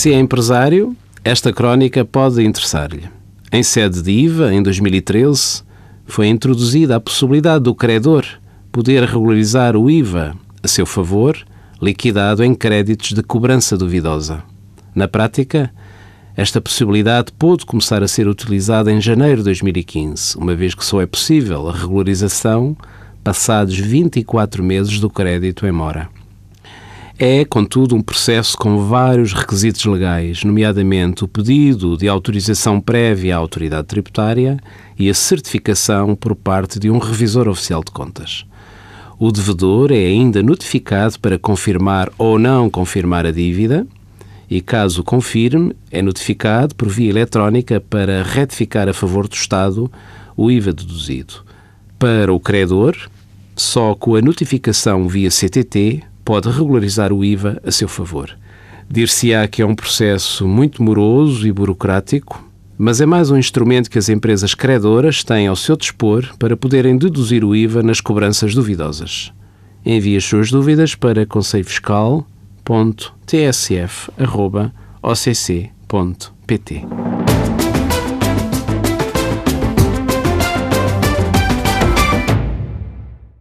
Se é empresário, esta crónica pode interessar-lhe. Em sede de IVA, em 2013, foi introduzida a possibilidade do credor poder regularizar o IVA a seu favor, liquidado em créditos de cobrança duvidosa. Na prática, esta possibilidade pôde começar a ser utilizada em janeiro de 2015, uma vez que só é possível a regularização passados 24 meses do crédito em mora. É, contudo, um processo com vários requisitos legais, nomeadamente o pedido de autorização prévia à autoridade tributária e a certificação por parte de um revisor oficial de contas. O devedor é ainda notificado para confirmar ou não confirmar a dívida e, caso confirme, é notificado por via eletrónica para retificar a favor do Estado o IVA deduzido. Para o credor, só com a notificação via CTT pode regularizar o IVA a seu favor. Dir-se-á que é um processo muito moroso e burocrático, mas é mais um instrumento que as empresas credoras têm ao seu dispor para poderem deduzir o IVA nas cobranças duvidosas. Envie as suas dúvidas para conselhofiscal.tsf.occ.pt.